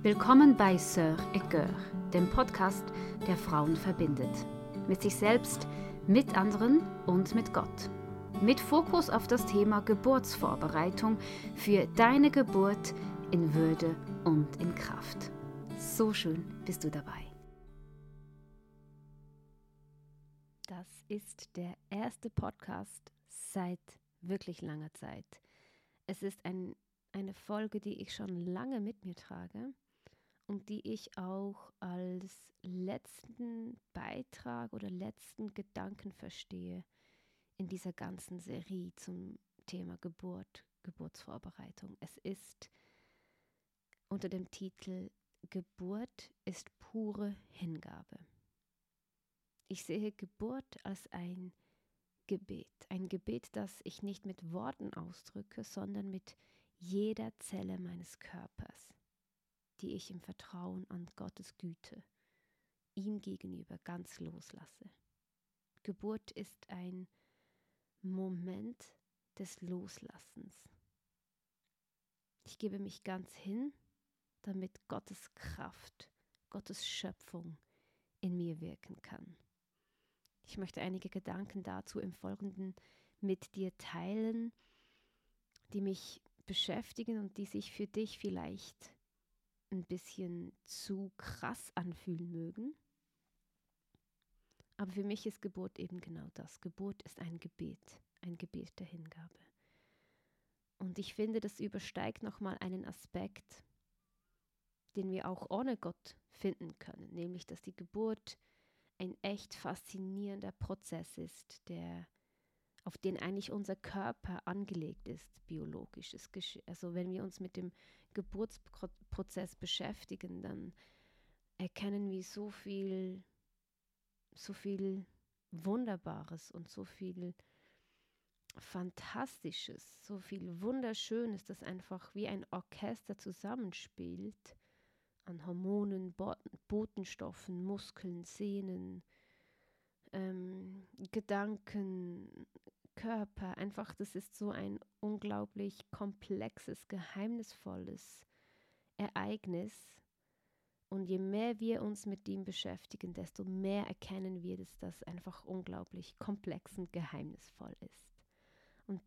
Willkommen bei Sœur et Cœur, dem Podcast, der Frauen verbindet. Mit sich selbst, mit anderen und mit Gott. Mit Fokus auf das Thema Geburtsvorbereitung für deine Geburt in Würde und in Kraft. So schön bist du dabei. Das ist der erste Podcast seit wirklich langer Zeit. Es ist ein, eine Folge, die ich schon lange mit mir trage und die ich auch als letzten Beitrag oder letzten Gedanken verstehe in dieser ganzen Serie zum Thema Geburt, Geburtsvorbereitung. Es ist unter dem Titel Geburt ist pure Hingabe. Ich sehe Geburt als ein Gebet, ein Gebet, das ich nicht mit Worten ausdrücke, sondern mit jeder Zelle meines Körpers die ich im Vertrauen an Gottes Güte ihm gegenüber ganz loslasse. Geburt ist ein Moment des Loslassens. Ich gebe mich ganz hin, damit Gottes Kraft, Gottes Schöpfung in mir wirken kann. Ich möchte einige Gedanken dazu im Folgenden mit dir teilen, die mich beschäftigen und die sich für dich vielleicht ein bisschen zu krass anfühlen mögen. Aber für mich ist Geburt eben genau das. Geburt ist ein Gebet, ein Gebet der Hingabe. Und ich finde, das übersteigt nochmal einen Aspekt, den wir auch ohne Gott finden können, nämlich dass die Geburt ein echt faszinierender Prozess ist, der auf den eigentlich unser Körper angelegt ist, biologisch. Also wenn wir uns mit dem Geburtsprozess beschäftigen, dann erkennen wir so viel, so viel Wunderbares und so viel Fantastisches, so viel Wunderschönes, das einfach wie ein Orchester zusammenspielt an Hormonen, Botenstoffen, Muskeln, Sehnen, ähm, Gedanken, Körper. Einfach, das ist so ein unglaublich komplexes, geheimnisvolles Ereignis. Und je mehr wir uns mit ihm beschäftigen, desto mehr erkennen wir, dass das einfach unglaublich komplex und geheimnisvoll ist. Und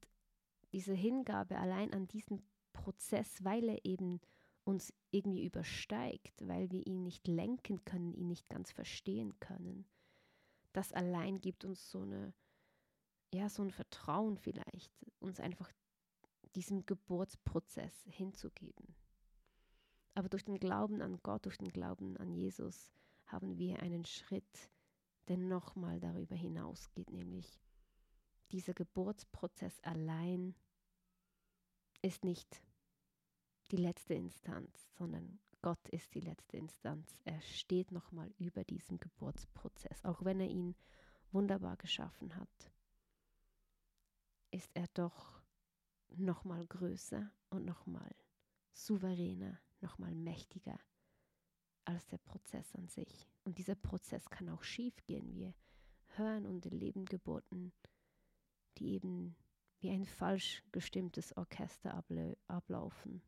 diese Hingabe allein an diesen Prozess, weil er eben uns irgendwie übersteigt, weil wir ihn nicht lenken können, ihn nicht ganz verstehen können, das allein gibt uns so eine ja, so ein Vertrauen vielleicht, uns einfach diesem Geburtsprozess hinzugeben. Aber durch den Glauben an Gott, durch den Glauben an Jesus haben wir einen Schritt, der nochmal darüber hinausgeht, nämlich dieser Geburtsprozess allein ist nicht die letzte Instanz, sondern Gott ist die letzte Instanz. Er steht nochmal über diesem Geburtsprozess, auch wenn er ihn wunderbar geschaffen hat ist er doch noch mal größer und noch mal souveräner, noch mal mächtiger als der Prozess an sich. Und dieser Prozess kann auch schief gehen. Wir hören und erleben Geburten, die eben wie ein falsch gestimmtes Orchester ablaufen.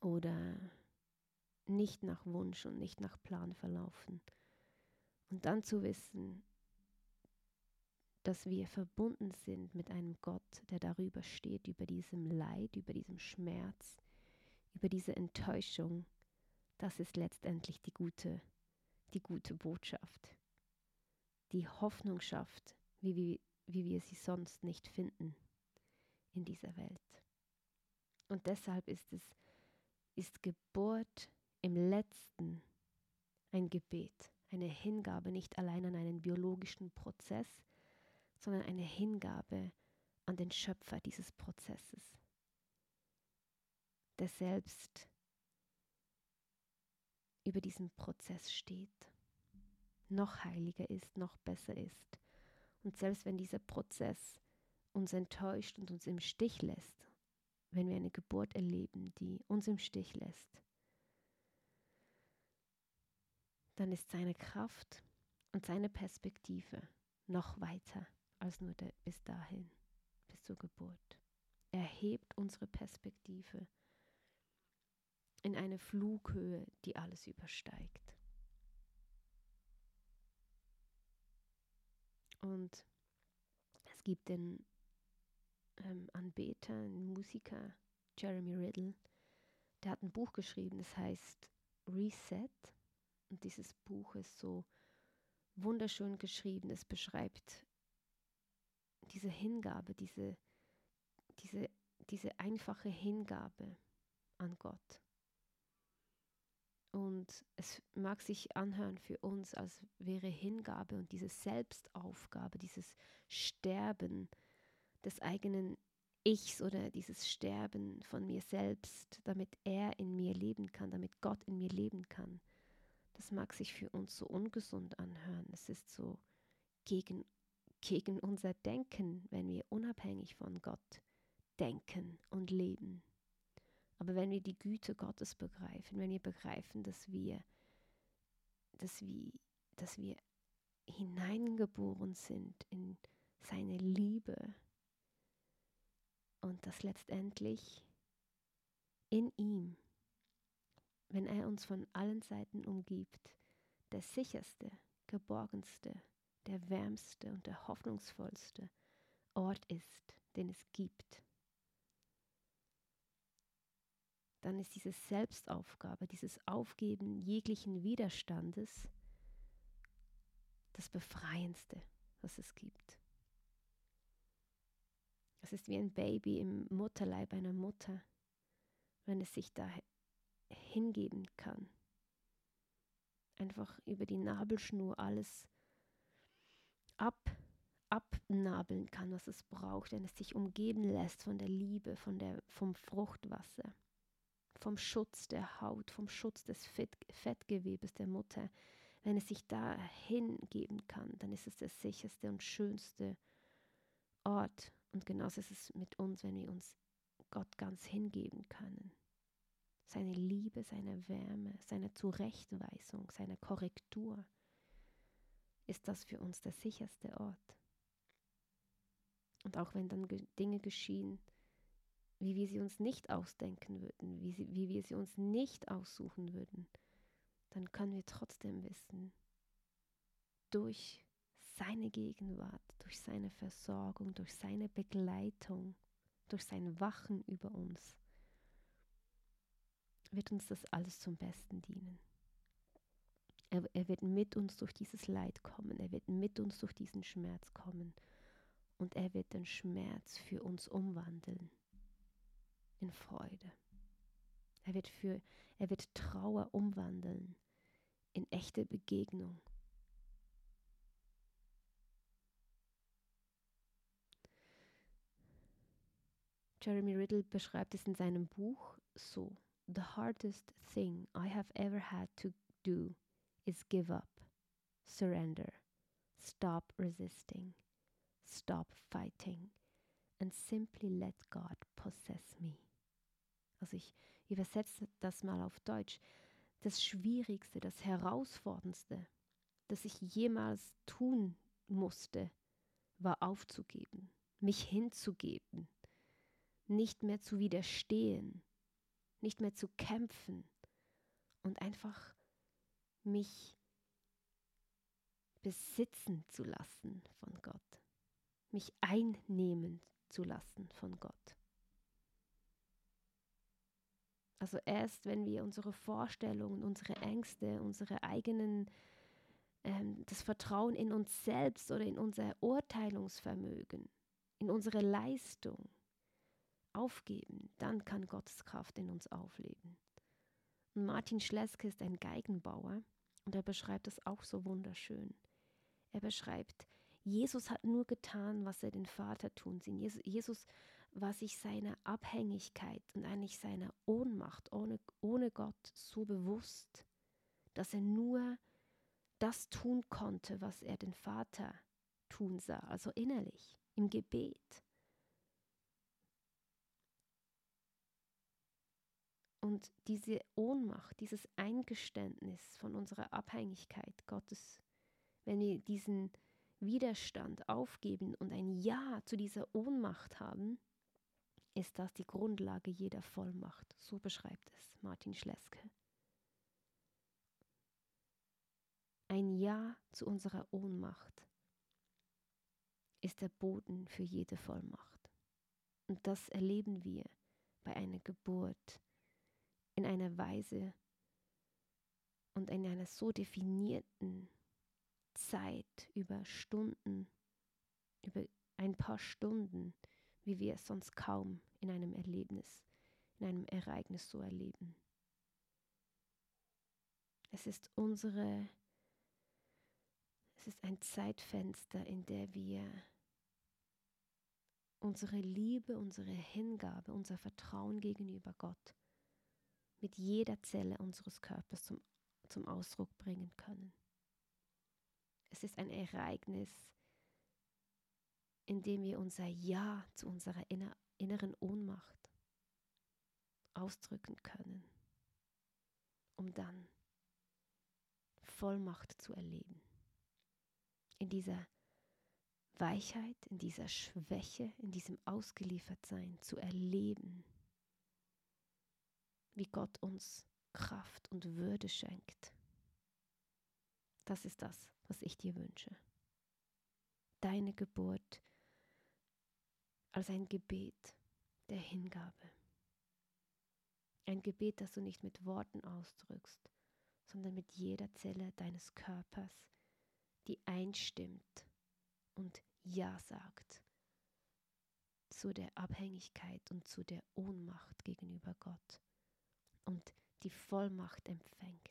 Oder nicht nach Wunsch und nicht nach Plan verlaufen. Und dann zu wissen, dass wir verbunden sind mit einem Gott, der darüber steht, über diesem Leid, über diesem Schmerz, über diese Enttäuschung. Das ist letztendlich die gute, die gute Botschaft. Die Hoffnung schafft, wie wir, wie wir sie sonst nicht finden in dieser Welt. Und deshalb ist es, ist Geburt im letzten ein Gebet, eine Hingabe nicht allein an einen biologischen Prozess, sondern eine Hingabe an den Schöpfer dieses Prozesses, der selbst über diesem Prozess steht, noch heiliger ist, noch besser ist. Und selbst wenn dieser Prozess uns enttäuscht und uns im Stich lässt, wenn wir eine Geburt erleben, die uns im Stich lässt, dann ist seine Kraft und seine Perspektive noch weiter als nur bis dahin, bis zur Geburt. Er hebt unsere Perspektive in eine Flughöhe, die alles übersteigt. Und es gibt den ähm, Anbeter, einen Musiker, Jeremy Riddle, der hat ein Buch geschrieben, das heißt Reset. Und dieses Buch ist so wunderschön geschrieben. Es beschreibt diese Hingabe, diese, diese, diese einfache Hingabe an Gott. Und es mag sich anhören für uns, als wäre Hingabe und diese Selbstaufgabe, dieses Sterben des eigenen Ichs oder dieses Sterben von mir selbst, damit er in mir leben kann, damit Gott in mir leben kann. Das mag sich für uns so ungesund anhören. Es ist so gegen, gegen unser Denken, wenn wir unabhängig von Gott denken und leben. Aber wenn wir die Güte Gottes begreifen, wenn wir begreifen, dass wir, dass wir, dass wir hineingeboren sind in seine Liebe und dass letztendlich in ihm, wenn er uns von allen Seiten umgibt, der sicherste, geborgenste, der wärmste und der hoffnungsvollste Ort ist, den es gibt dann ist diese Selbstaufgabe, dieses Aufgeben jeglichen Widerstandes das Befreiendste, was es gibt. Es ist wie ein Baby im Mutterleib einer Mutter, wenn es sich da hingeben kann. Einfach über die Nabelschnur alles ab, abnabeln kann, was es braucht, wenn es sich umgeben lässt von der Liebe, von der, vom Fruchtwasser vom Schutz der Haut, vom Schutz des Fett, Fettgewebes der Mutter, wenn es sich da hingeben kann, dann ist es der sicherste und schönste Ort. Und genauso ist es mit uns, wenn wir uns Gott ganz hingeben können. Seine Liebe, seine Wärme, seine Zurechtweisung, seine Korrektur ist das für uns der sicherste Ort. Und auch wenn dann Dinge geschehen, wie wir sie uns nicht ausdenken würden, wie, sie, wie wir sie uns nicht aussuchen würden, dann können wir trotzdem wissen, durch seine Gegenwart, durch seine Versorgung, durch seine Begleitung, durch sein Wachen über uns, wird uns das alles zum Besten dienen. Er, er wird mit uns durch dieses Leid kommen, er wird mit uns durch diesen Schmerz kommen und er wird den Schmerz für uns umwandeln in Freude. Er wird, für, er wird Trauer umwandeln in echte Begegnung. Jeremy Riddle beschreibt es in seinem Buch so: The hardest thing I have ever had to do is give up, surrender, stop resisting, stop fighting, and simply let God possess me. Also ich übersetze das mal auf Deutsch, das Schwierigste, das Herausforderndste, das ich jemals tun musste, war aufzugeben, mich hinzugeben, nicht mehr zu widerstehen, nicht mehr zu kämpfen und einfach mich besitzen zu lassen von Gott, mich einnehmen zu lassen von Gott. Also erst wenn wir unsere Vorstellungen, unsere Ängste, unsere eigenen, ähm, das Vertrauen in uns selbst oder in unser Urteilungsvermögen, in unsere Leistung aufgeben, dann kann Gottes Kraft in uns aufleben. Und Martin Schleske ist ein Geigenbauer und er beschreibt das auch so wunderschön. Er beschreibt, Jesus hat nur getan, was er den Vater tun sieht. Jesus, Jesus war sich seiner Abhängigkeit und eigentlich seiner Ohnmacht ohne, ohne Gott so bewusst, dass er nur das tun konnte, was er den Vater tun sah, also innerlich, im Gebet. Und diese Ohnmacht, dieses Eingeständnis von unserer Abhängigkeit Gottes, wenn wir diesen Widerstand aufgeben und ein Ja zu dieser Ohnmacht haben, ist das die Grundlage jeder Vollmacht. So beschreibt es Martin Schleske. Ein Ja zu unserer Ohnmacht ist der Boden für jede Vollmacht. Und das erleben wir bei einer Geburt in einer Weise und in einer so definierten Zeit über Stunden, über ein paar Stunden, wie wir es sonst kaum in einem Erlebnis, in einem Ereignis so erleben. Es ist unsere, es ist ein Zeitfenster, in der wir unsere Liebe, unsere Hingabe, unser Vertrauen gegenüber Gott mit jeder Zelle unseres Körpers zum, zum Ausdruck bringen können. Es ist ein Ereignis, in dem wir unser Ja zu unserer inner, inneren Ohnmacht ausdrücken können, um dann Vollmacht zu erleben. In dieser Weichheit, in dieser Schwäche, in diesem Ausgeliefertsein zu erleben, wie Gott uns Kraft und Würde schenkt. Das ist das, was ich dir wünsche. Deine Geburt als ein Gebet der Hingabe. Ein Gebet, das du nicht mit Worten ausdrückst, sondern mit jeder Zelle deines Körpers, die einstimmt und Ja sagt zu der Abhängigkeit und zu der Ohnmacht gegenüber Gott und die Vollmacht empfängt,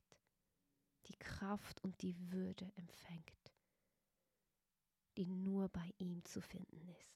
die Kraft und die Würde empfängt, die nur bei ihm zu finden ist.